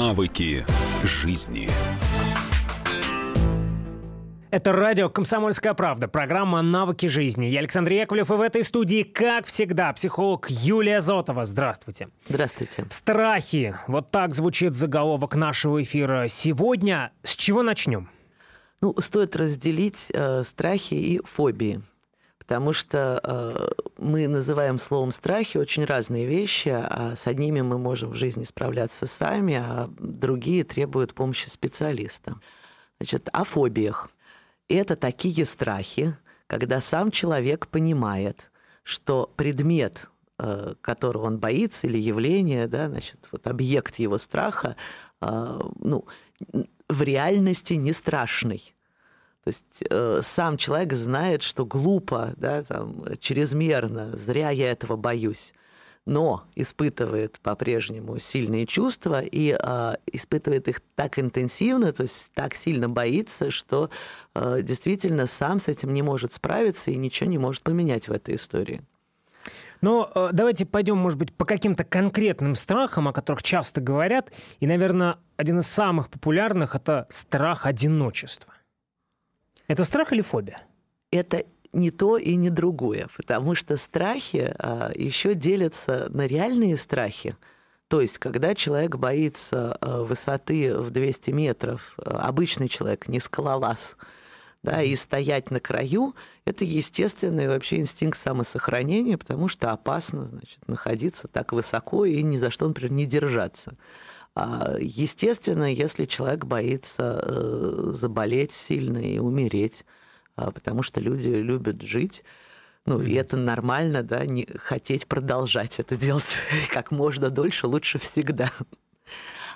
Навыки жизни. Это радио «Комсомольская правда», программа «Навыки жизни». Я Александр Яковлев, и в этой студии, как всегда, психолог Юлия Зотова. Здравствуйте. Здравствуйте. Страхи. Вот так звучит заголовок нашего эфира. Сегодня с чего начнем? Ну, стоит разделить э, страхи и фобии. Потому что э, мы называем словом страхи очень разные вещи, а с одними мы можем в жизни справляться сами, а другие требуют помощи специалиста. Значит, о фобиях это такие страхи, когда сам человек понимает, что предмет, э, которого он боится, или явление, да, значит, вот объект его страха, э, ну, в реальности не страшный. То есть э, сам человек знает, что глупо, да, там, чрезмерно, зря я этого боюсь но испытывает по-прежнему сильные чувства и э, испытывает их так интенсивно, то есть так сильно боится, что э, действительно сам с этим не может справиться и ничего не может поменять в этой истории. Но э, давайте пойдем, может быть, по каким-то конкретным страхам, о которых часто говорят. И, наверное, один из самых популярных – это страх одиночества. Это страх или фобия? Это не то и не другое, потому что страхи а, еще делятся на реальные страхи. То есть, когда человек боится а, высоты в 200 метров, а, обычный человек, не скалолаз, да, и стоять на краю, это естественный вообще инстинкт самосохранения, потому что опасно, значит, находиться так высоко и ни за что, например, не держаться. Естественно, если человек боится э, заболеть сильно и умереть, а, потому что люди любят жить. Ну, и это нормально, да, не хотеть продолжать это делать как можно дольше, лучше всегда.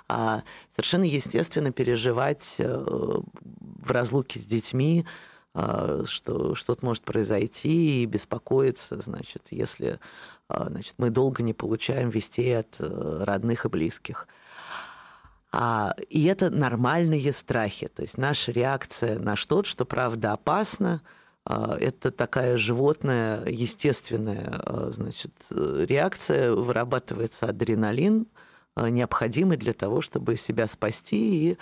А совершенно естественно переживать э, в разлуке с детьми, а, что что-то может произойти, и беспокоиться, значит, если а, значит, мы долго не получаем вестей от э, родных и близких. А, и это нормальные страхи. То есть наша реакция на что-то, что правда опасно, а, это такая животная, естественная а, значит, реакция, вырабатывается адреналин, необходимый для того, чтобы себя спасти и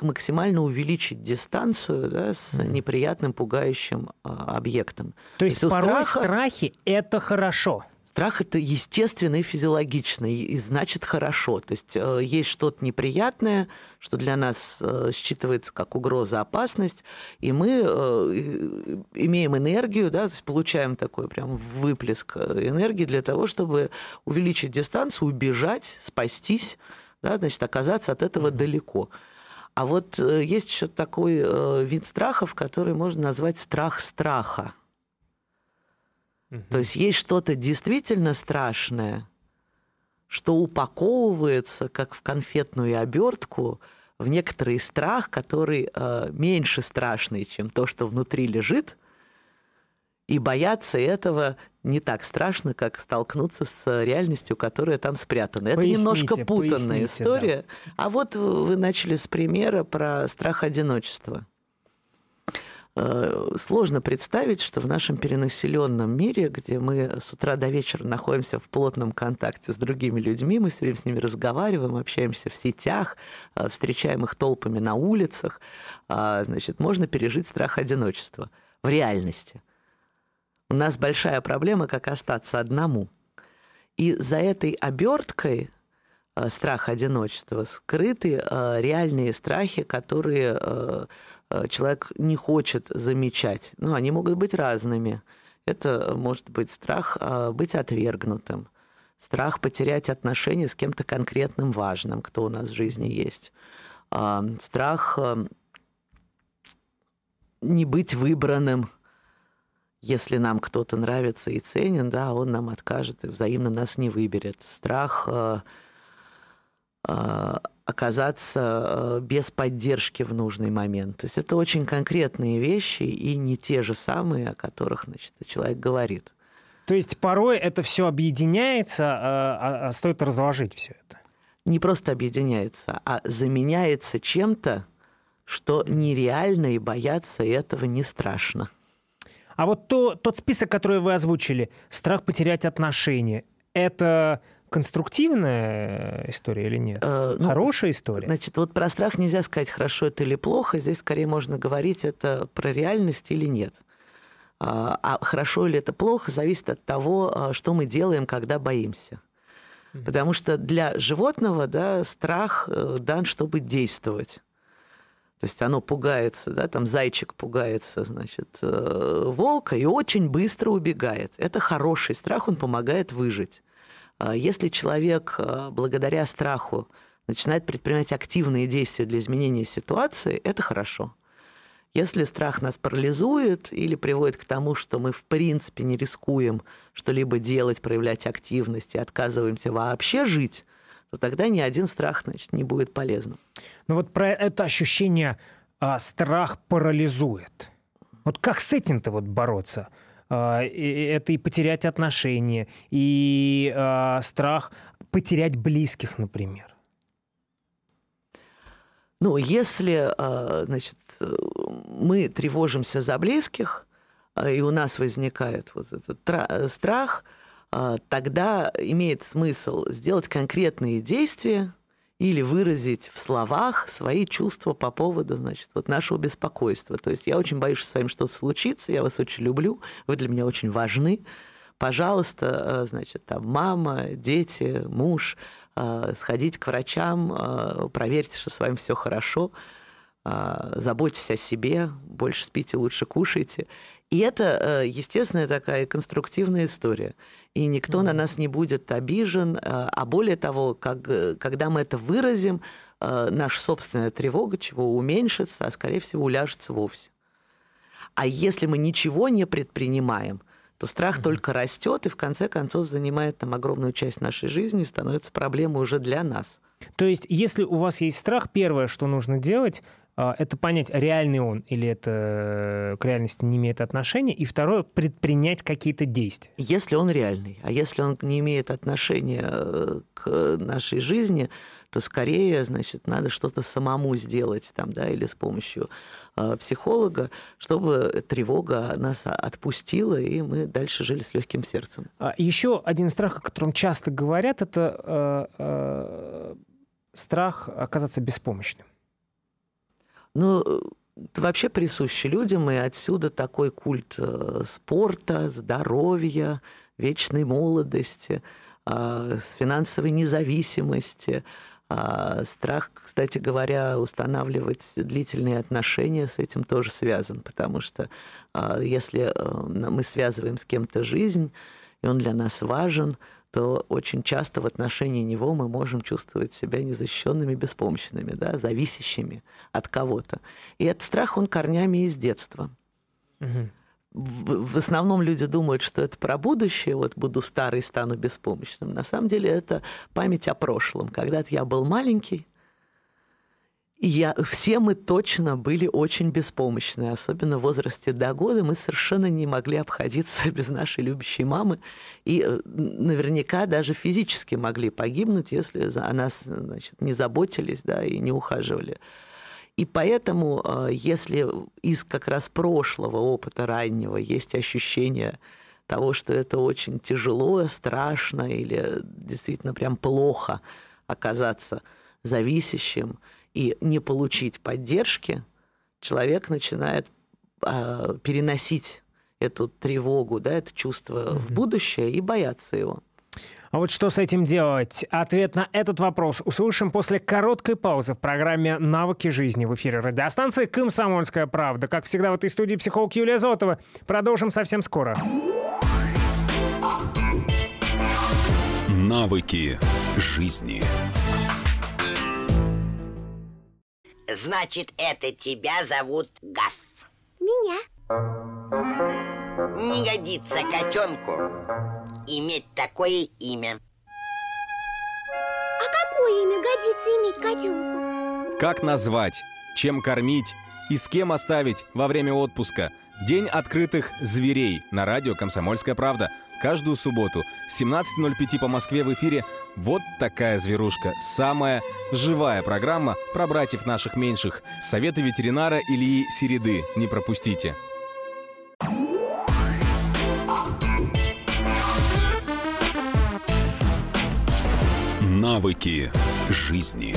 максимально увеличить дистанцию да, с неприятным, пугающим объектом. То есть, То есть порой страха... страхи – это хорошо. Страх это естественно и физиологично, и, значит хорошо. То есть э, есть что-то неприятное, что для нас э, считывается как угроза, опасность, и мы э, имеем энергию, да, то есть получаем такой прям выплеск энергии для того, чтобы увеличить дистанцию, убежать, спастись, да, значит, оказаться от этого далеко. А вот есть еще такой вид страхов, который можно назвать страх страха. Угу. То есть есть что-то действительно страшное, что упаковывается, как в конфетную обертку, в некоторый страх, который э, меньше страшный, чем то, что внутри лежит, и бояться этого не так страшно, как столкнуться с реальностью, которая там спрятана. Это поясните, немножко путанная история. Да. А вот вы начали с примера про страх одиночества. Э, сложно представить, что в нашем перенаселенном мире, где мы с утра до вечера находимся в плотном контакте с другими людьми, мы все время с ними разговариваем, общаемся в сетях, э, встречаем их толпами на улицах, э, значит, можно пережить страх одиночества в реальности. У нас большая проблема, как остаться одному. И за этой оберткой страх одиночества скрыты реальные страхи, которые Э, человек не хочет замечать. Ну, они могут быть разными. Это может быть страх э, быть отвергнутым, страх потерять отношения с кем-то конкретным важным, кто у нас в жизни есть, а, страх э, не быть выбранным, если нам кто-то нравится и ценен, да, он нам откажет и взаимно нас не выберет. Страх оказаться э, без поддержки в нужный момент. То есть это очень конкретные вещи и не те же самые, о которых значит, человек говорит. То есть порой это все объединяется, а, а, а стоит разложить все это? Не просто объединяется, а заменяется чем-то, что нереально и бояться этого не страшно. А вот то, тот список, который вы озвучили, страх потерять отношения, это конструктивная история или нет? Э, ну, Хорошая история? Значит, вот про страх нельзя сказать, хорошо это или плохо. Здесь скорее можно говорить, это про реальность или нет. А, а хорошо или это плохо, зависит от того, а, что мы делаем, когда боимся. Потому что для животного да, страх э, дан, чтобы действовать. То есть оно пугается, да, там зайчик пугается, значит, э, волка и очень быстро убегает. Это хороший страх, он помогает выжить. А если человек э, благодаря страху начинает предпринимать активные действия для изменения ситуации, это хорошо. Если страх нас парализует или приводит к тому, что мы в принципе не рискуем что-либо делать, проявлять активность и отказываемся вообще жить, то тогда ни один страх значит, не будет полезным. Но вот про это ощущение а, страх парализует. Вот как с этим-то вот бороться? А, это и потерять отношения, и а, страх потерять близких, например. Ну, если, а, значит, мы тревожимся за близких, и у нас возникает вот этот страх – тогда имеет смысл сделать конкретные действия или выразить в словах свои чувства по поводу, значит, вот нашего беспокойства. То есть я очень боюсь, что с вами что-то случится, я вас очень люблю, вы для меня очень важны. Пожалуйста, а, значит, там мама, дети, муж, а, сходите к врачам, проверьте, что с вами все хорошо, заботьтесь о себе, больше спите, лучше кушайте. И это, э, естественная такая конструктивная история и никто mm-hmm. на нас не будет обижен. Э, а более того, как, э, когда мы это выразим, наша собственная тревога чего уменьшится, а скорее всего уляжется вовсе. А если мы ничего не предпринимаем, то страх mm-hmm. только растет и в конце концов занимает там огромную часть нашей жизни и становится проблемой уже для нас. То есть, если у вас есть страх, первое, что нужно делать, это понять, реальный он или это э, к реальности не имеет отношения, и второе, предпринять какие-то действия. Если он реальный, а если он не имеет отношения э, к нашей жизни, то скорее, значит, надо что-то самому сделать там, да, или с помощью э, психолога, чтобы тревога нас отпустила, и мы дальше жили с легким сердцем. А Еще один страх, о котором часто говорят, это э, э, страх оказаться беспомощным. Ну, это вообще присуще людям, и отсюда такой культ э, спорта, здоровья, вечной молодости, а, финансовой независимости, а, страх, кстати говоря, устанавливать длительные отношения с этим тоже связан, потому что а, если э, мы связываем с кем-то жизнь, и он для нас важен, то очень часто в отношении него мы можем чувствовать себя незащищенными, беспомощными, да, зависящими от кого-то. И этот страх, он корнями из детства. Угу. В, в основном люди думают, что это про будущее, вот буду старый, стану беспомощным. На самом деле это память о прошлом. Когда-то я был маленький, я, все мы точно были очень беспомощны, особенно в возрасте до года. Мы совершенно не могли обходиться без нашей любящей мамы. И э, наверняка даже физически могли погибнуть, если о нас значит, не заботились да, и не ухаживали. И поэтому, э, если из как раз прошлого опыта раннего есть ощущение того, что это очень тяжело, страшно или действительно прям плохо оказаться зависящим – и не получить поддержки, человек начинает э, переносить эту тревогу, да, это чувство mm-hmm. в будущее и бояться его. А вот что с этим делать? Ответ на этот вопрос услышим после короткой паузы в программе «Навыки жизни» в эфире радиостанции «Комсомольская правда». Как всегда в этой студии психолог Юлия Зотова. Продолжим совсем скоро. Навыки жизни. Значит, это тебя зовут Гаф. Меня. Не годится котенку иметь такое имя. А какое имя годится иметь котенку? Как назвать, чем кормить и с кем оставить во время отпуска? День открытых зверей на радио «Комсомольская правда» каждую субботу 17.05 по Москве в эфире «Вот такая зверушка». Самая живая программа про братьев наших меньших. Советы ветеринара Ильи Середы. Не пропустите. Навыки жизни.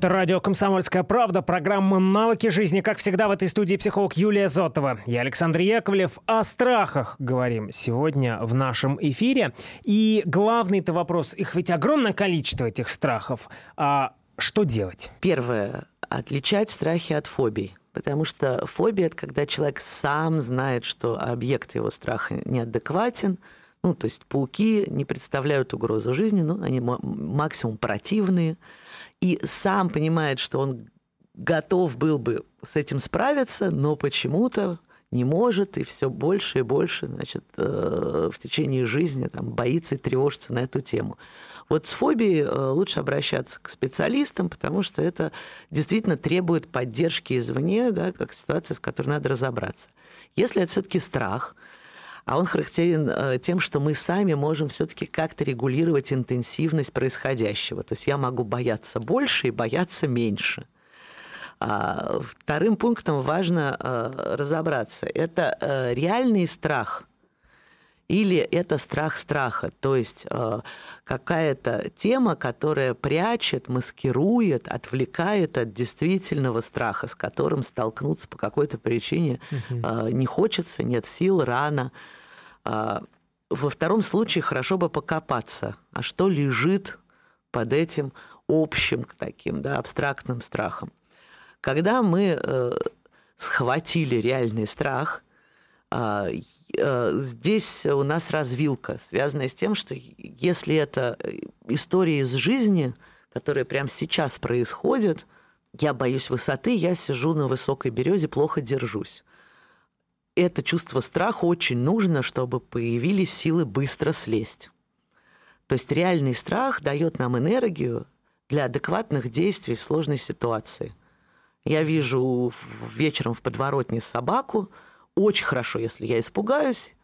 Это радио «Комсомольская правда», программа «Навыки жизни». Как всегда, в этой студии психолог Юлия Зотова. Я Александр Яковлев. О страхах говорим сегодня в нашем эфире. И главный-то вопрос, их ведь огромное количество, этих страхов. А что делать? Первое. Отличать страхи от фобий. Потому что фобия – это когда человек сам знает, что объект его страха неадекватен, ну, то есть пауки не представляют угрозу жизни, ну, они максимум противные – и сам понимает, что он готов был бы с этим справиться, но почему-то не может и все больше и больше, значит, э, в течение жизни там, боится и тревожится на эту тему. Вот с фобией э, лучше обращаться к специалистам, потому что это действительно требует поддержки извне, да, как ситуация, с которой надо разобраться. Если это все-таки страх, а он характерен э, тем, что мы сами можем все-таки как-то регулировать интенсивность происходящего. То есть я могу бояться больше и бояться меньше. А вторым пунктом важно э, разобраться. Это э, реальный страх или это страх страха, то есть какая-то тема, которая прячет, маскирует, отвлекает от действительного страха, с которым столкнуться по какой-то причине угу. не хочется, нет сил, рано. А, во втором случае хорошо бы покопаться, а что лежит под этим общим таким да, абстрактным страхом. Когда мы э, схватили реальный страх, э, здесь у нас развилка, связанная с тем, что если это история из жизни, которая прямо сейчас происходит, я боюсь высоты, я сижу на высокой березе, плохо держусь это чувство страха очень нужно, чтобы появились силы быстро слезть. То есть реальный страх дает нам энергию для адекватных действий в сложной ситуации. Я вижу вечером в подворотне собаку, очень хорошо, если я испугаюсь,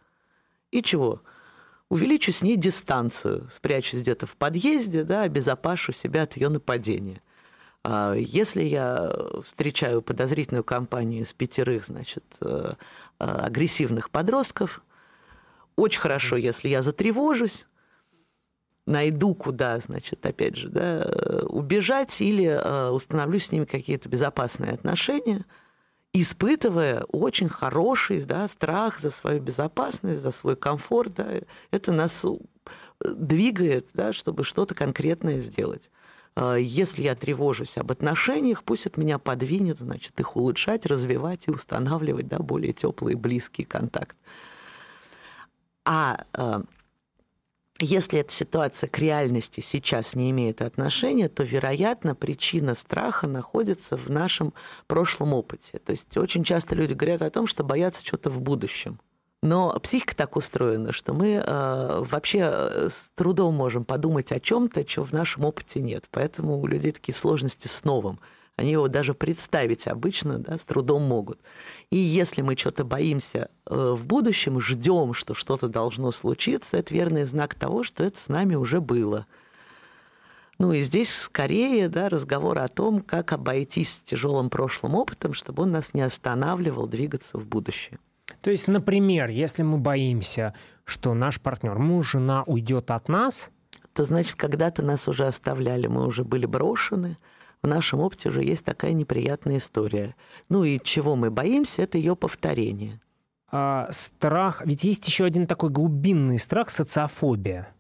и чего? Увеличу с ней дистанцию, спрячусь где-то в подъезде, да, обезопашу себя от ее нападения. А если я встречаю подозрительную компанию из пятерых, значит, э, э, агрессивных подростков, очень хорошо, если я затревожусь, найду куда, значит, опять же, да, убежать или э, установлю с ними какие-то безопасные отношения, испытывая очень хороший да, страх за свою безопасность, за свой комфорт. Да, это нас двигает, да, чтобы что-то конкретное сделать. А, если я тревожусь об отношениях, пусть это меня подвинет, значит, их улучшать, развивать и устанавливать да, более теплый и близкий контакт. А, а если эта ситуация к реальности сейчас не имеет отношения, то, вероятно, причина страха находится в нашем прошлом опыте. То есть очень часто люди говорят о том, что боятся чего-то в будущем. Но психика так устроена, что мы э, вообще э, с трудом можем подумать о чем-то, чего в нашем опыте нет. Поэтому у людей такие сложности с новым. Они его даже представить обычно да, с трудом могут. И если мы что-то боимся э, в будущем, ждем, что что-то должно случиться, это верный знак того, что это с нами уже было. Ну и здесь скорее да, разговор о том, как обойтись с тяжелым прошлым опытом, чтобы он нас не останавливал двигаться в будущее. То есть, например, если мы боимся, что наш партнер, муж, жена уйдет от нас, то значит, когда-то нас уже оставляли, мы уже были брошены. В нашем опыте уже есть такая неприятная история. Ну и чего мы боимся, это ее повторение. А, страх, ведь есть еще один такой глубинный страх, социофобия.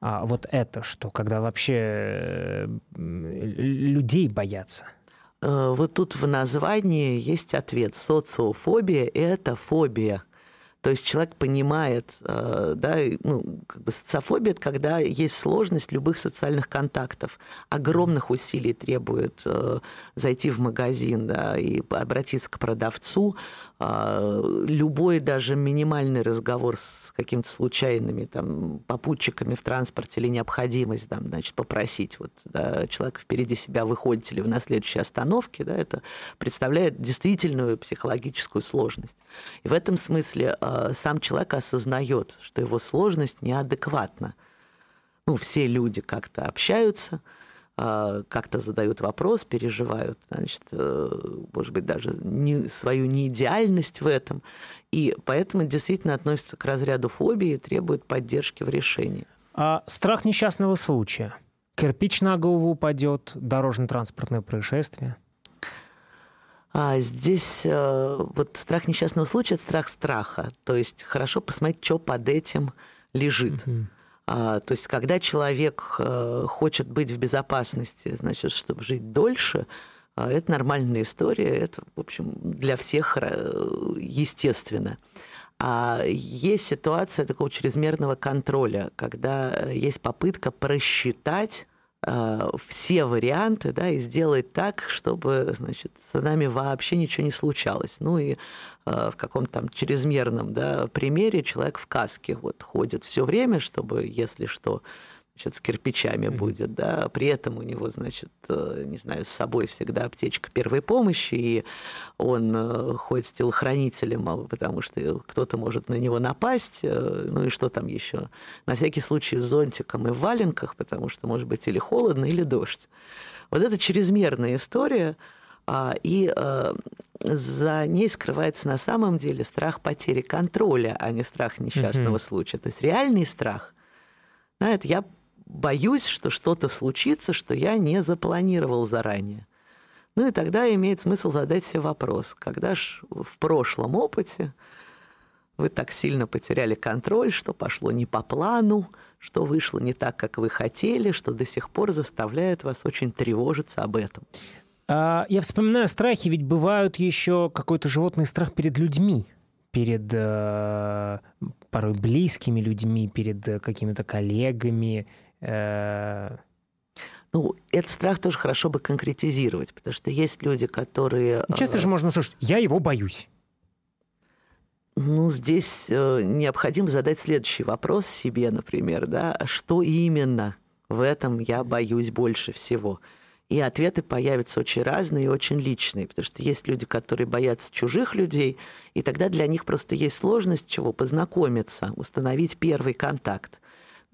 А вот это что, когда вообще э, людей боятся? Э, вот тут в названии есть ответ. Социофобия – это фобия. То есть человек понимает, э, да, ну, как бы социофобия – это когда есть сложность любых социальных контактов. Огромных усилий требует э, зайти в магазин да, и обратиться к продавцу. Любой даже минимальный разговор с какими-то случайными там, попутчиками в транспорте или необходимость там, значит, попросить вот, да, человека впереди себя, выходите ли вы на следующей остановке, да, это представляет действительную психологическую сложность. И в этом смысле э, сам человек осознает, что его сложность неадекватна. Ну, все люди как-то общаются, а, как-то задают вопрос, переживают, значит, э, может быть, даже не, свою неидеальность в этом. И поэтому действительно относится к разряду фобии и требует поддержки в решении. А страх несчастного случая. Кирпич на голову упадет, дорожно-транспортное происшествие. А здесь э, вот страх несчастного случая – это страх страха. То есть хорошо посмотреть, что под этим лежит. Мгм. А, то есть когда человек э, хочет быть в безопасности, значит, чтобы жить дольше, а, это нормальная история, это, в общем, для всех э, естественно. А есть ситуация такого чрезмерного контроля, когда э, есть попытка просчитать все варианты, да, и сделать так, чтобы, значит, с нами вообще ничего не случалось. Ну и э, в каком-то там чрезмерном да, примере человек в каске вот ходит все время, чтобы, если что, значит, с кирпичами будет, да, при этом у него, значит, э, не знаю, с собой всегда аптечка первой помощи, и он э, ходит с телохранителем, потому что кто-то может на него напасть, э, ну и что там еще, на всякий случай с зонтиком и в валенках, потому что, может быть, или холодно, или дождь. Вот это чрезмерная история, а, и за ней скрывается на самом деле страх потери контроля, а не страх несчастного Мгм. случая. То есть реальный страх. Да, это я боюсь, что что-то случится, что я не запланировал заранее. Ну и тогда имеет смысл задать себе вопрос, когда ж в прошлом опыте вы так сильно потеряли контроль, что пошло не по плану, что вышло не так, как вы хотели, что до сих пор заставляет вас очень тревожиться об этом. А, я вспоминаю страхи, ведь бывают еще какой-то животный страх перед людьми, перед э, порой близкими людьми, перед э, какими-то коллегами. Э, Ну, этот страх тоже хорошо бы конкретизировать, потому что есть люди, которые... ну, часто э, же можно услышать, я его боюсь. Ну, здесь э, необходимо задать следующий вопрос себе, например, да, а что именно в этом я боюсь больше всего? И ответы появятся очень разные и очень личные, потому что есть люди, которые боятся чужих людей, и тогда для них просто есть сложность чего? Познакомиться, установить первый контакт.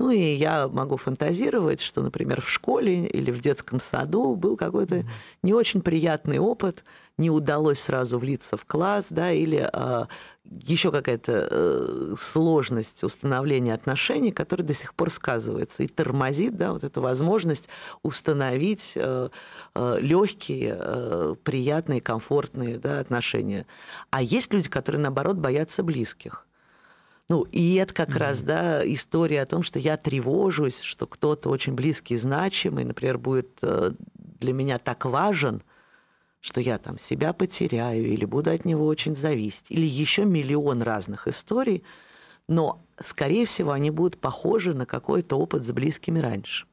Ну и я могу фантазировать, что, например, в школе или в детском саду был какой-то не очень приятный опыт, не удалось сразу влиться в класс, да, или а, еще какая-то э, сложность установления отношений, которая до сих пор сказывается и тормозит, да, вот эту возможность установить э, легкие, э, приятные, комфортные да, отношения. А есть люди, которые, наоборот, боятся близких. Ну, и это как раз, да, история о том, что я тревожусь, что кто-то очень близкий, значимый, например, будет э, для меня так важен, что я там себя потеряю или буду от него очень зависеть, или еще миллион разных историй, но, скорее всего, они будут похожи на какой-то опыт с близкими раньше.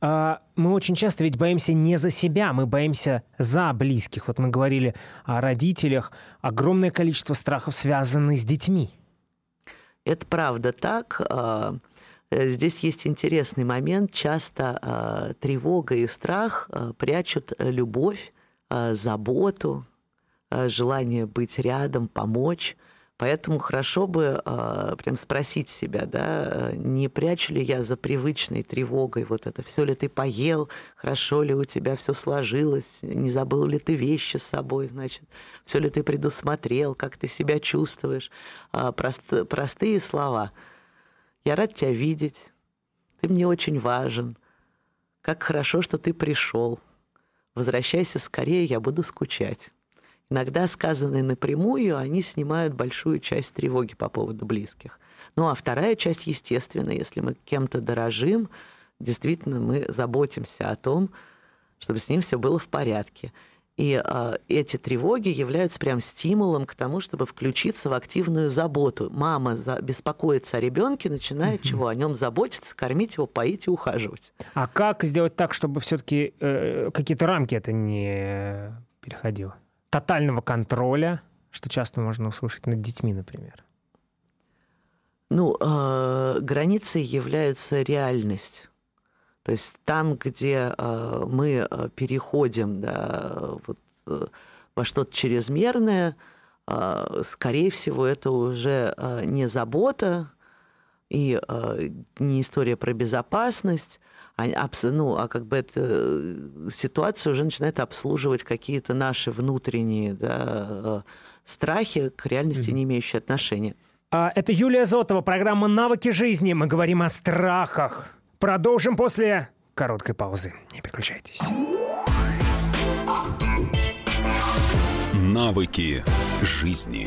А, мы очень часто ведь боимся не за себя, мы боимся за близких. Вот мы говорили о родителях. Огромное количество страхов связаны с детьми. Это правда так. А, э, Здесь есть интересный момент. Часто а, тревога и страх а, прячут э, любовь, заботу, желание быть рядом, помочь. Поэтому хорошо бы а, прям спросить себя, да, не прячу ли я за привычной тревогой вот это, все ли ты поел, хорошо ли у тебя все сложилось, не забыл ли ты вещи с собой, значит, все ли ты предусмотрел, как ты себя чувствуешь. А, прост- простые слова. Я рад тебя видеть, ты мне очень важен, как хорошо, что ты пришел. Возвращайся скорее, я буду скучать. Иногда сказанные напрямую, они снимают большую часть тревоги по поводу близких. Ну а вторая часть, естественно, если мы кем-то дорожим, действительно мы заботимся о том, чтобы с ним все было в порядке. И а, эти тревоги являются прям стимулом к тому, чтобы включиться в активную заботу. Мама за, беспокоится о ребенке, начинает чего? О нем заботиться, кормить его, поить и ухаживать. А как сделать так, чтобы все-таки какие-то рамки это не переходило? Тотального контроля, что часто можно услышать над детьми, например. Ну, э, границей является реальность. То есть там, где э, мы э, переходим да, вот, э, во что-то чрезмерное, э, скорее всего, это уже э, не забота и э, не история про безопасность, а, абс- ну, а как бы эта э, ситуация уже начинает обслуживать какие-то наши внутренние да, э, страхи к реальности, не имеющие отношения. А, это Юлия Зотова, программа «Навыки жизни». Мы говорим о страхах. Продолжим после короткой паузы. Не переключайтесь. Навыки жизни.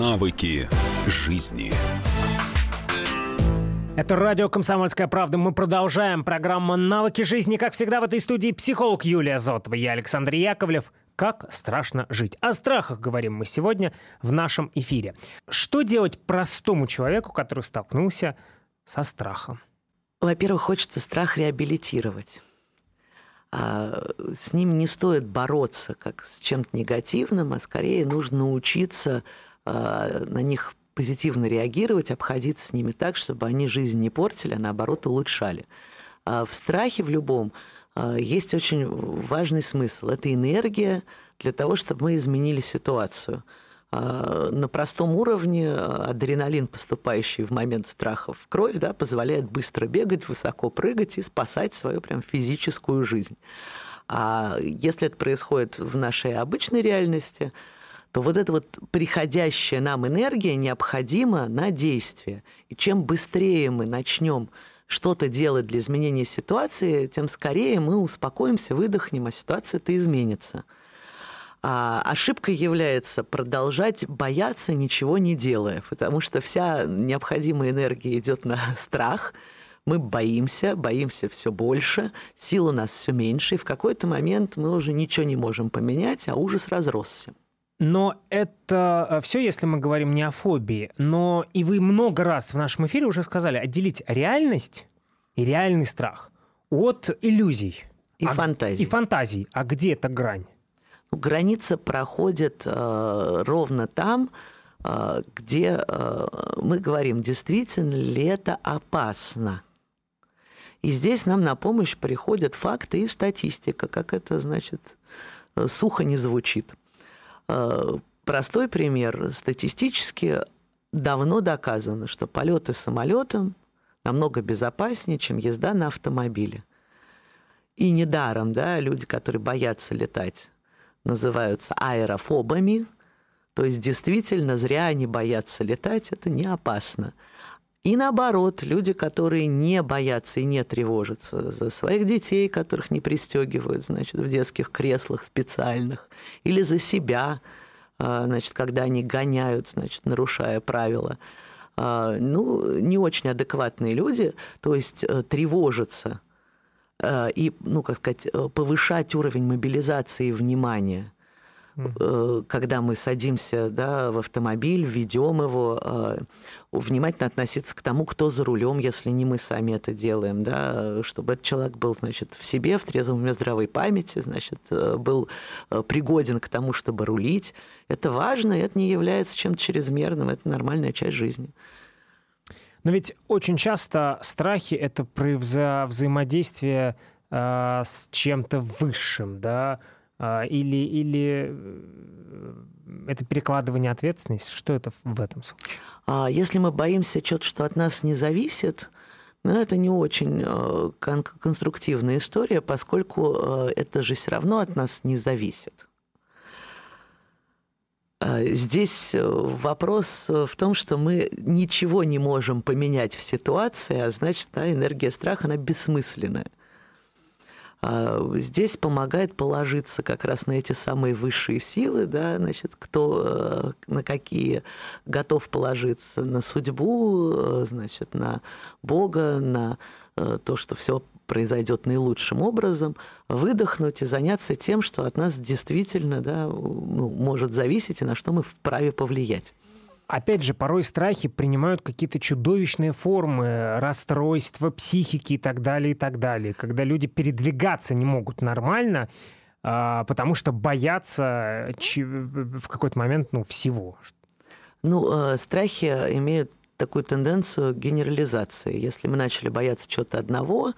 Навыки жизни. Это радио «Комсомольская правда». Мы продолжаем программу «Навыки жизни». Как всегда в этой студии психолог Юлия Зотова. Я Александр Яковлев. Как страшно жить. О страхах говорим мы сегодня в нашем эфире. Что делать простому человеку, который столкнулся со страхом? Во-первых, хочется страх реабилитировать. А с ним не стоит бороться как с чем-то негативным, а скорее нужно научиться а, на них позитивно реагировать, обходиться с ними так, чтобы они жизнь не портили, а наоборот улучшали. А в страхе в любом а, есть очень важный смысл. Это энергия для того, чтобы мы изменили ситуацию. А, на простом уровне адреналин, поступающий в момент страха в кровь, да, позволяет быстро бегать, высоко прыгать и спасать свою прям физическую жизнь. А если это происходит в нашей обычной реальности, то вот эта вот приходящая нам энергия необходима на действие. И чем быстрее мы начнем что-то делать для изменения ситуации, тем скорее мы успокоимся, выдохнем, а ситуация-то изменится. А ошибкой является продолжать бояться, ничего не делая, потому что вся необходимая энергия идет на страх, мы боимся, боимся все больше, сил у нас все меньше, и в какой-то момент мы уже ничего не можем поменять, а ужас разросся. Но это э, все, если мы говорим не о фобии. Но и вы много раз в нашем эфире уже сказали отделить реальность и реальный страх от иллюзий. И а, фантазий. И фантазий. А где эта грань? Ну, граница проходит э, ровно там, э, где э, мы говорим, действительно ли это опасно. И здесь нам на помощь приходят факты и статистика, как это, значит, э, сухо не звучит. Э, простой пример. Статистически давно доказано, что полеты самолетом намного безопаснее, чем езда на автомобиле. И недаром, да, люди, которые боятся летать, называются аэрофобами, то есть действительно зря они боятся летать, это не опасно. И наоборот, люди, которые не боятся и не тревожатся за своих детей, которых не пристегивают, значит, в детских креслах специальных, или за себя, а, значит, когда они гоняют, значит, нарушая правила, а, ну, не очень адекватные люди, то есть э, тревожатся э, и, ну, как сказать, э, повышать уровень мобилизации внимания – Э, когда мы садимся да, в автомобиль, ведем его, э, внимательно относиться к тому, кто за рулем, если не мы сами это делаем, да, чтобы этот человек был, значит, в себе, в трезвом уме, здравой памяти, значит, э, был пригоден к тому, чтобы рулить. Это важно, и это не является чем-то чрезмерным, это нормальная часть жизни. Но ведь очень часто страхи — это про вза взаимодействие э, с чем-то высшим, да, или, или э, это перекладывание ответственности? Что это в этом случае? А если мы боимся чего-то, что от нас не зависит, ну, это не очень э, кон- конструктивная история, поскольку э, это же все равно от нас не зависит. А здесь вопрос в том, что мы ничего не можем поменять в ситуации, а значит, да, энергия страха, она бессмысленная. А, здесь помогает положиться как раз на эти самые высшие силы, да, значит, кто э, на какие готов положиться, на судьбу, э, значит, на Бога, на э, то, что все произойдет наилучшим образом, выдохнуть и заняться тем, что от нас действительно да, ну, может зависеть и на что мы вправе повлиять. Опять же, порой страхи принимают какие-то чудовищные формы, расстройства психики и так далее, и так далее. Когда люди передвигаться не могут нормально, а, потому что боятся в какой-то момент ну, всего. Ну, э, страхи имеют такую тенденцию генерализации. Если мы начали бояться чего-то одного, э,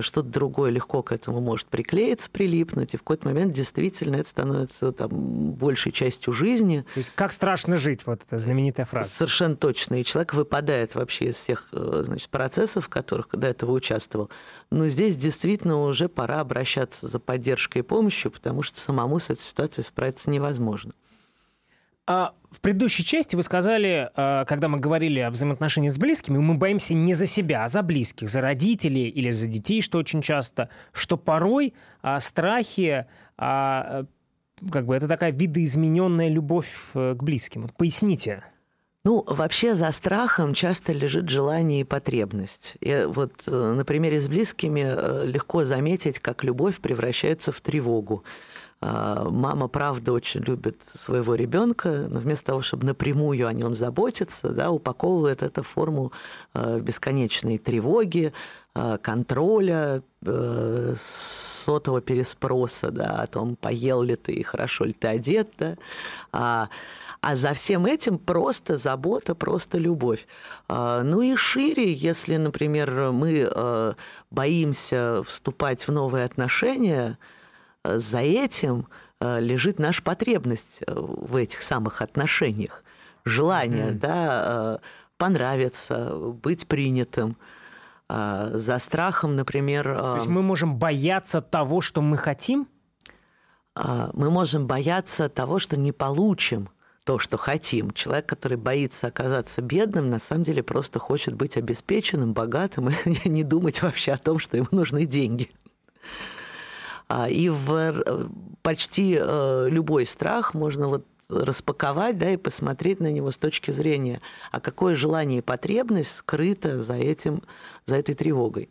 что-то другое легко к этому может приклеиться, прилипнуть, и в какой-то момент действительно это становится там, большей частью жизни. То есть как страшно жить, вот эта знаменитая фраза. Совершенно точно. И человек выпадает вообще из всех э, значит, процессов, в которых до этого участвовал. Но здесь действительно уже пора обращаться за поддержкой и помощью, потому что самому с этой ситуацией справиться невозможно. А в предыдущей части вы сказали, а, когда мы говорили о взаимоотношениях с близкими, мы боимся не за себя, а за близких, за родителей или за детей, что очень часто, что порой а, страхи, а, как бы это такая видоизмененная любовь э, к близким. Поясните. Ну, вообще за страхом часто лежит желание и потребность. И вот э, на примере с близкими э, легко заметить, как любовь превращается в тревогу. А, мама, правда, очень любит своего ребенка, но вместо того, чтобы напрямую о нем заботиться, да, упаковывает это в форму а, бесконечной тревоги, а, контроля, э, сотого переспроса да, о том, поел ли ты и хорошо ли ты одет. Да. А, а за всем этим просто забота, просто любовь. Ну и шире, если, например, мы боимся вступать в новые отношения, за этим э, лежит наша потребность э, в этих самых отношениях. Желание, mm-hmm. да, э, понравиться, быть принятым. За страхом, например... То есть мы можем бояться того, что мы хотим? Мы можем бояться того, что не получим то, что хотим. Человек, который боится оказаться бедным, на самом деле просто хочет быть обеспеченным, богатым и не думать вообще о том, что ему нужны деньги. А, и в э, почти э, любой страх можно вот распаковать, да, и посмотреть на него с точки зрения, а какое желание и потребность скрыто за этим, за этой тревогой.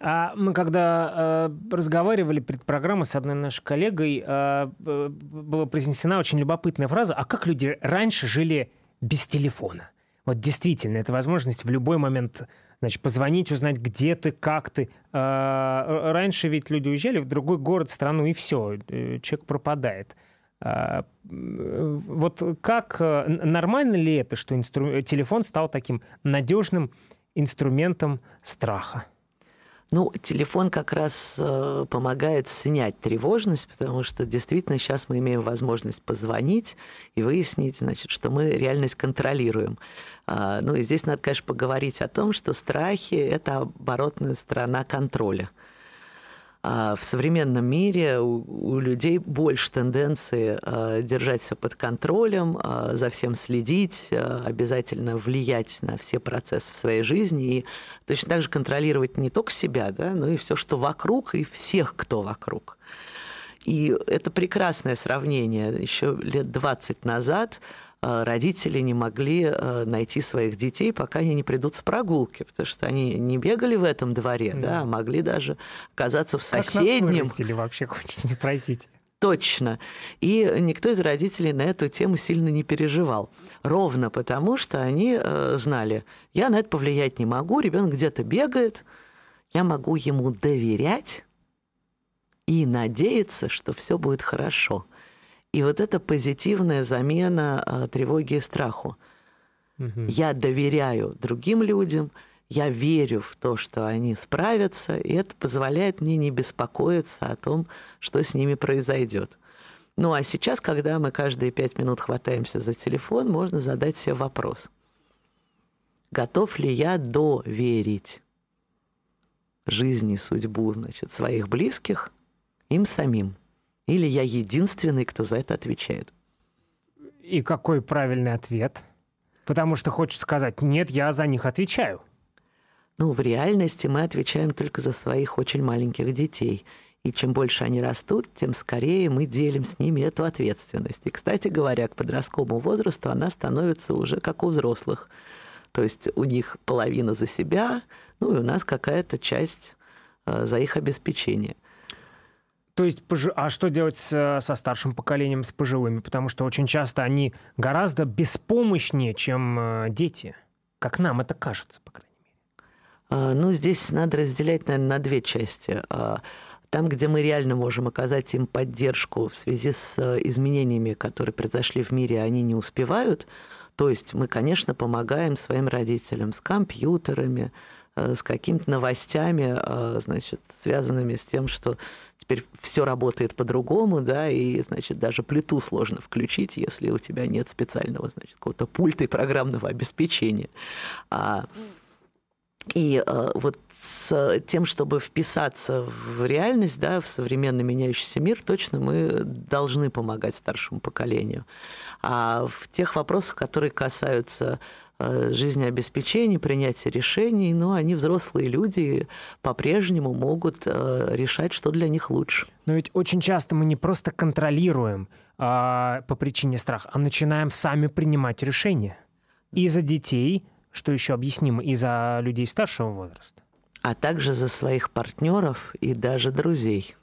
А мы когда э, разговаривали перед программой с одной нашей коллегой, э, была произнесена очень любопытная фраза: "А как люди раньше жили без телефона?" Вот действительно, это возможность в любой момент значит, позвонить, узнать, где ты, как ты. А, раньше ведь люди уезжали в другой город, страну, и все, э, человек пропадает. А, вот как, э, нормально ли это, что инстру... телефон стал таким надежным инструментом страха? Ну, телефон как раз э, помогает снять тревожность, потому что действительно сейчас мы имеем возможность позвонить и выяснить, значит, что мы реальность контролируем. А, ну и здесь надо, конечно, поговорить о том, что страхи – это оборотная сторона контроля. А в современном мире у, у людей больше тенденции э, держать все под контролем, э, за всем следить, обязательно влиять на все процессы в своей жизни и точно так же контролировать не только себя, да, но и все, что вокруг, и всех, кто вокруг. И это прекрасное сравнение. Еще лет 20 назад родители не могли э, найти своих детей, пока они не придут с прогулки, потому что они не бегали в этом дворе, да, да а могли даже оказаться в соседнем. Как нас вообще хочется спросить. Точно. И никто из родителей на эту тему сильно не переживал. Ровно потому, что они э, знали, я на это повлиять не могу, ребенок где-то бегает, я могу ему доверять и надеяться, что все будет хорошо. И вот это позитивная замена а, тревоги и страху. Угу. Я доверяю другим людям, я верю в то, что они справятся, и это позволяет мне не беспокоиться о том, что с ними произойдет. Ну а сейчас, когда мы каждые пять минут хватаемся за телефон, можно задать себе вопрос. Готов ли я доверить жизни, судьбу значит, своих близких им самим? Или я единственный, кто за это отвечает? И какой правильный ответ? Потому что хочется сказать, нет, я за них отвечаю. Ну, в реальности мы отвечаем только за своих очень маленьких детей. И чем больше они растут, тем скорее мы делим с ними эту ответственность. И, кстати говоря, к подростковому возрасту она становится уже как у взрослых. То есть у них половина за себя, ну и у нас какая-то часть э, за их обеспечение. То есть, а что делать с, со старшим поколением, с пожилыми? Потому что очень часто они гораздо беспомощнее, чем э, дети. Как нам это кажется, по крайней мере. А, ну, здесь надо разделять, наверное, на две части. А, Там, где мы реально можем оказать им поддержку в связи с э, изменениями, которые произошли в мире, они не успевают. То есть мы, конечно, помогаем своим родителям с компьютерами, с какими-то новостями, э, значит, связанными с тем, что теперь все работает по-другому, да, и, значит, даже плиту сложно включить, если у тебя нет специального, значит, какого-то пульта и программного обеспечения. А, и э, вот с тем, чтобы вписаться в реальность, да, в современный меняющийся мир, точно мы должны помогать старшему поколению. А в тех вопросах, которые касаются э, жизнеобеспечения, принятия решений, ну, они взрослые люди по-прежнему могут э, решать, что для них лучше. Но ведь очень часто мы не просто контролируем а, по причине страха, а начинаем сами принимать решения. И за детей, что еще объяснимо, и за людей старшего возраста. А также за своих партнеров и даже друзей.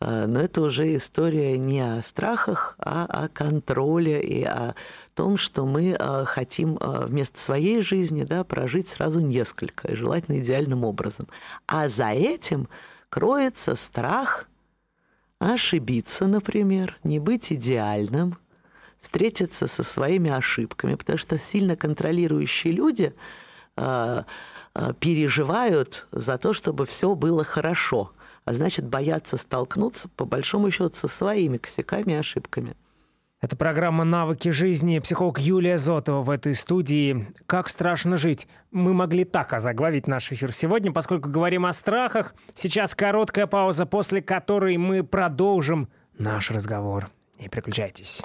Э, но это уже история не о страхах, а о контроле и о том, что мы э, хотим э, вместо своей жизни да, прожить сразу несколько, и желательно идеальным образом. А за этим кроется страх ошибиться, например, не быть идеальным, встретиться со своими ошибками, потому что сильно контролирующие люди переживают за то, чтобы все было хорошо, а значит боятся столкнуться по большому счету со своими косяками и ошибками. Это программа «Навыки жизни». Психолог Юлия Зотова в этой студии. «Как страшно жить». Мы могли так озаглавить наш эфир сегодня, поскольку говорим о страхах. Сейчас короткая пауза, после которой мы продолжим наш разговор. Не переключайтесь.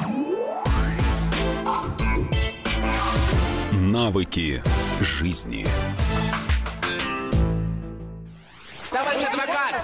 Навыки жизни.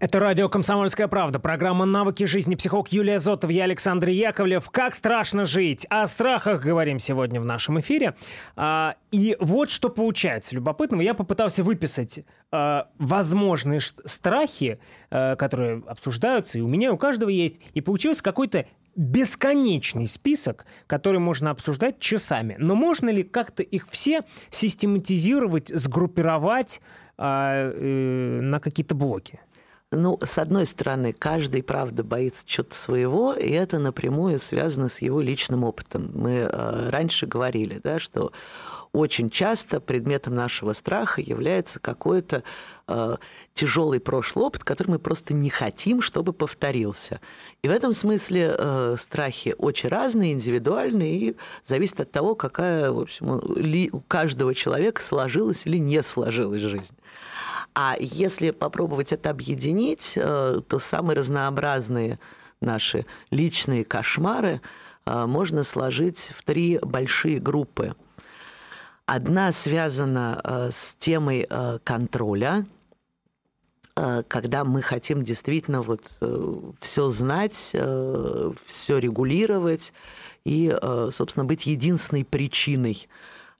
Это радио «Комсомольская правда», программа «Навыки жизни», психолог Юлия Зотов, я Александр Яковлев. Как страшно жить? О страхах говорим сегодня в нашем эфире. А, и вот что получается любопытного. Я попытался выписать а, возможные страхи, а, которые обсуждаются, и у меня, и у каждого есть. И получился какой-то бесконечный список, который можно обсуждать часами. Но можно ли как-то их все систематизировать, сгруппировать э, на какие-то блоки? Ну, с одной стороны, каждый, правда, боится чего-то своего, и это напрямую связано с его личным опытом. Мы э, раньше говорили, да, что очень часто предметом нашего страха является какой-то э, тяжелый прошлый опыт, который мы просто не хотим, чтобы повторился. И в этом смысле э, страхи очень разные, индивидуальные, и зависит от того, какая, в общем, ли у каждого человека сложилась или не сложилась жизнь. А если попробовать это объединить, э, то самые разнообразные наши личные кошмары э, можно сложить в три большие группы. Одна связана э, с темой контроля, когда мы хотим действительно вот все знать, все регулировать и, собственно, быть единственной причиной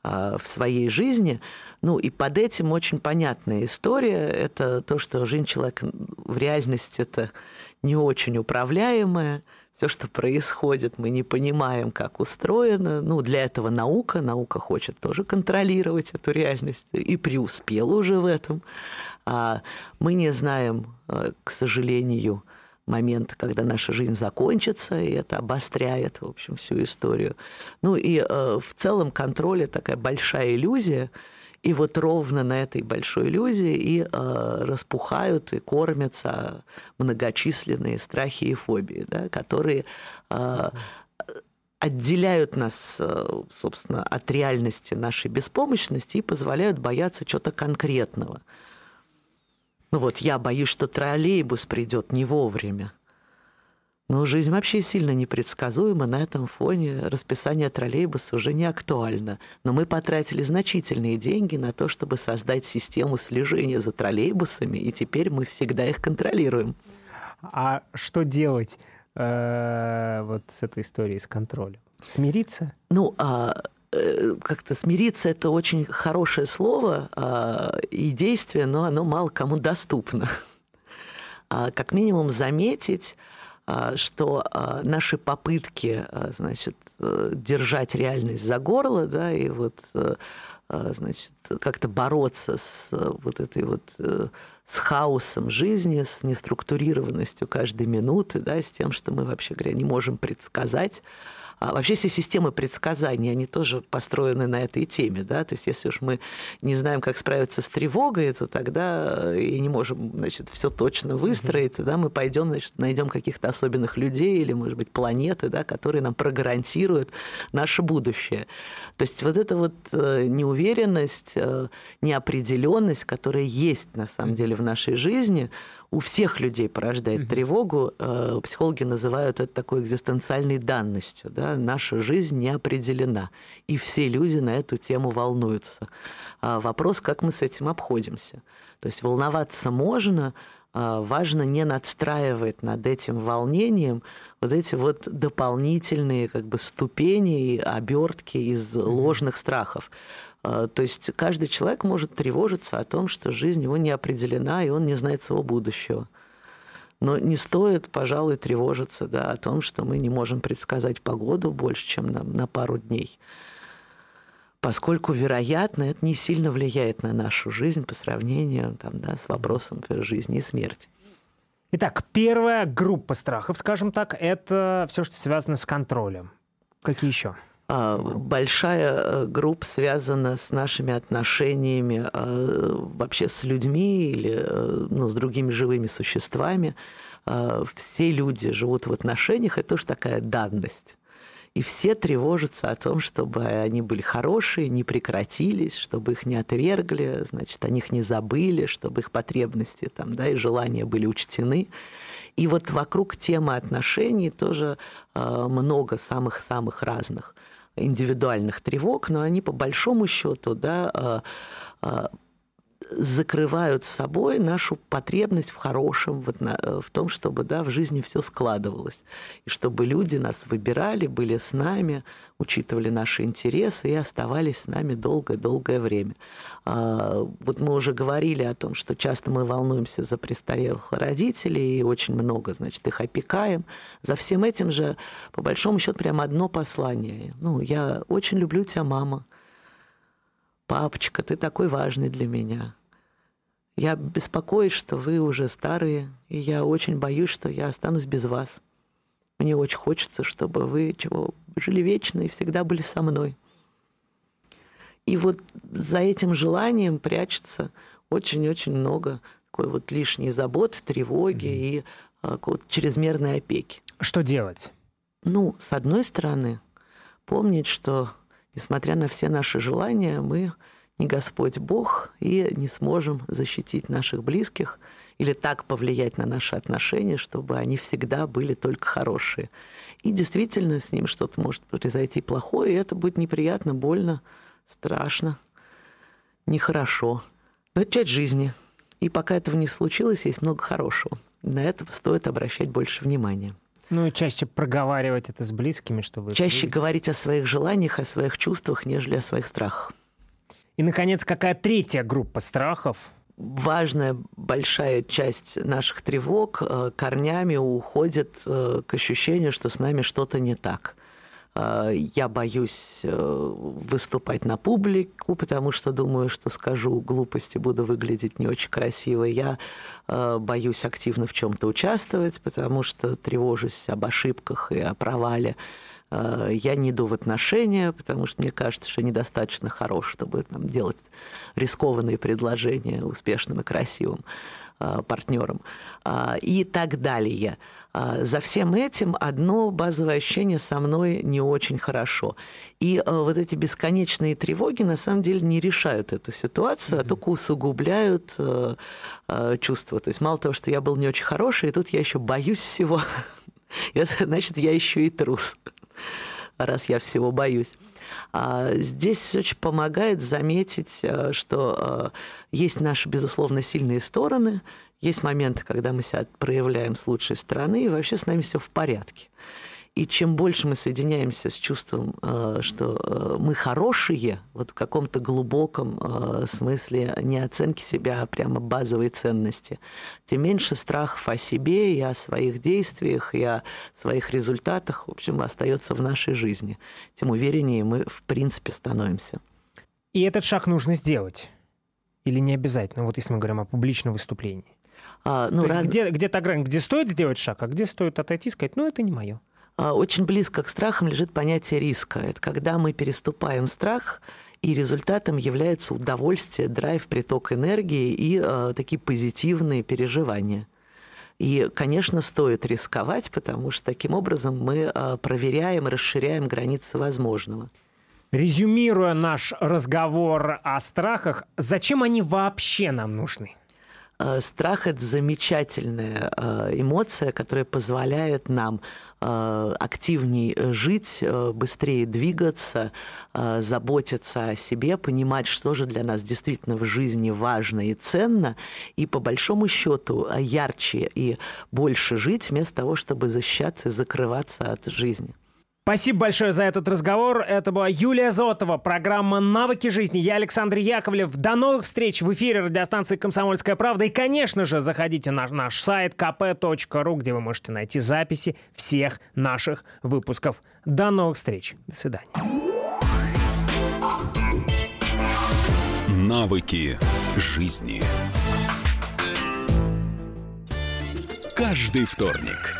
в своей жизни – ну и под этим очень понятная история. Это то, что жизнь человека в реальности это не очень управляемая. Все, что происходит, мы не понимаем, как устроено. Ну, для этого наука. Наука хочет тоже контролировать эту реальность и преуспела уже в этом. А мы не знаем, э, к сожалению, момента, когда наша жизнь закончится, и это обостряет, в общем, всю историю. Ну и э, в целом контроль – такая большая иллюзия – и вот ровно на этой большой иллюзии и э, распухают и кормятся многочисленные страхи и фобии, да, которые э, отделяют нас, э, собственно, от реальности нашей беспомощности и позволяют бояться чего-то конкретного. Ну вот я боюсь, что троллейбус придет не вовремя. Но жизнь вообще сильно непредсказуема. На этом фоне расписание троллейбуса уже не актуально. Но мы потратили значительные деньги на то, чтобы создать систему слежения за троллейбусами, и теперь мы всегда их контролируем. А что делать? э, вот с этой историей с контролем? Смириться? Ну, а э, как-то смириться это очень хорошее слово а, и действие, но оно мало кому доступно. А, как минимум заметить, что а, наши попытки, а, значит, э, держать реальность за горло, да, и вот, э, значит, как-то бороться с вот этой вот с хаосом жизни, с неструктурированностью каждой минуты, да, с тем, что мы, вообще говоря, не можем предсказать, а вообще все системы предсказаний, они тоже построены на этой теме. Да? То есть если уж мы не знаем, как справиться с тревогой, то тогда и не можем значит, все точно выстроить. Тогда мы пойдем, значит, найдем каких-то особенных людей или, может быть, планеты, да, которые нам прогарантируют наше будущее. То есть вот эта вот э, неуверенность, э, неопределенность, которая есть на самом деле в нашей жизни, у всех людей порождает тревогу. Э, психологи называют это такой экзистенциальной данностью. Да? Наша жизнь не определена. И все люди на эту тему волнуются. А вопрос, как мы с этим обходимся. То есть волноваться можно, а важно не надстраивать над этим волнением вот эти вот дополнительные как бы ступени и обертки из ложных страхов. А, то есть каждый человек может тревожиться о том, что жизнь его не определена, и он не знает своего будущего. Но не стоит, пожалуй, тревожиться да, о том, что мы не можем предсказать погоду больше, чем на, на пару дней. Поскольку, вероятно, это не сильно влияет на нашу жизнь по сравнению там, да, с вопросом например, жизни и смерти. Итак, первая группа страхов, скажем так, это все, что связано с контролем. Какие еще? А, большая э, группа связана с нашими отношениями а, вообще с людьми или э, ну, с другими живыми существами. А, все люди живут в отношениях, это тоже такая данность. И все тревожатся о том, чтобы они были хорошие, не прекратились, чтобы их не отвергли, значит, о них не забыли, чтобы их потребности там, да, и желания были учтены. И вот вокруг темы отношений тоже много самых-самых разных индивидуальных тревог, но они по большому счету да, а, а, закрывают собой нашу потребность в хорошем, в, в том, чтобы да, в жизни все складывалось. И чтобы люди нас выбирали, были с нами, учитывали наши интересы и оставались с нами долгое-долгое время. А, вот мы уже говорили о том, что часто мы волнуемся за престарелых родителей и очень много, значит, их опекаем. За всем этим же, по большому счету, прям одно послание. Ну, я очень люблю тебя, мама. Папочка, ты такой важный для меня. Я беспокоюсь, что вы уже старые, и я очень боюсь, что я останусь без вас. Мне очень хочется, чтобы вы чего жили вечно и всегда были со мной. И вот за этим желанием прячется очень-очень много такой вот лишней заботы, тревоги mm-hmm. и а, вот, чрезмерной опеки. Что делать? Ну, с одной стороны, помнить, что, несмотря на все наши желания, мы не Господь Бог и не сможем защитить наших близких или так повлиять на наши отношения, чтобы они всегда были только хорошие. И действительно с ним что-то может произойти плохое, и это будет неприятно, больно, страшно, нехорошо. Но это часть жизни. И пока этого не случилось, есть много хорошего. На это стоит обращать больше внимания. Ну и чаще проговаривать это с близкими, чтобы... Чаще говорить о своих желаниях, о своих чувствах, нежели о своих страхах. И, наконец, какая третья группа страхов? Важная большая часть наших тревог э, корнями уходит э, к ощущению, что с нами что-то не так. Э, я боюсь выступать на публику, потому что думаю, что скажу глупости, буду выглядеть не очень красиво. Я боюсь активно в чем-то участвовать, потому что тревожусь об ошибках и о провале. Э, я не иду в отношения, потому что мне кажется, что недостаточно хорош, чтобы там, делать рискованные предложения успешным и красивым э, партнерам э, и так далее. За всем этим одно базовое ощущение со мной не очень хорошо. И вот эти бесконечные тревоги на самом деле не решают эту ситуацию, mm-hmm. а только усугубляют чувства. То есть мало того, что я был не очень хороший, и тут я еще боюсь всего, это значит, я еще и трус раз я всего боюсь. А здесь очень помогает заметить, э, что есть наши, безусловно, сильные стороны, есть моменты, когда мы себя проявляем с лучшей стороны, и вообще с нами все в порядке. И чем больше мы соединяемся с чувством, э, что э, мы хорошие, вот в каком-то глубоком э, смысле не оценки себя, а прямо базовой ценности, тем меньше страхов о себе и о своих действиях, и о своих результатах, в общем, остается в нашей жизни. Тем увереннее мы, в принципе, становимся. И этот шаг нужно сделать. Или не обязательно, вот если мы говорим о публичном выступлении. А, ну, раз... где, где та грань, где стоит сделать шаг, а где стоит отойти и сказать, ну, это не мое. А, очень близко к страхам лежит понятие риска. Это когда мы переступаем страх, и результатом является удовольствие, драйв, приток энергии и э, такие позитивные переживания. И, конечно, стоит рисковать, потому что таким образом мы э, проверяем, расширяем границы возможного. Резюмируя наш разговор о страхах, зачем они вообще нам нужны? Страх – это замечательная эмоция, которая позволяет нам э, активнее жить, быстрее двигаться, заботиться о себе, понимать, что же для нас действительно в жизни важно и ценно, и по большому счету ярче и больше жить, вместо того, чтобы защищаться и закрываться от жизни. Спасибо большое за этот разговор. Это была Юлия Зотова, программа «Навыки жизни». Я Александр Яковлев. До новых встреч в эфире радиостанции «Комсомольская правда». И, конечно же, заходите на наш сайт kp.ru, где вы можете найти записи всех наших выпусков. До новых встреч. До свидания. Навыки жизни. Каждый вторник –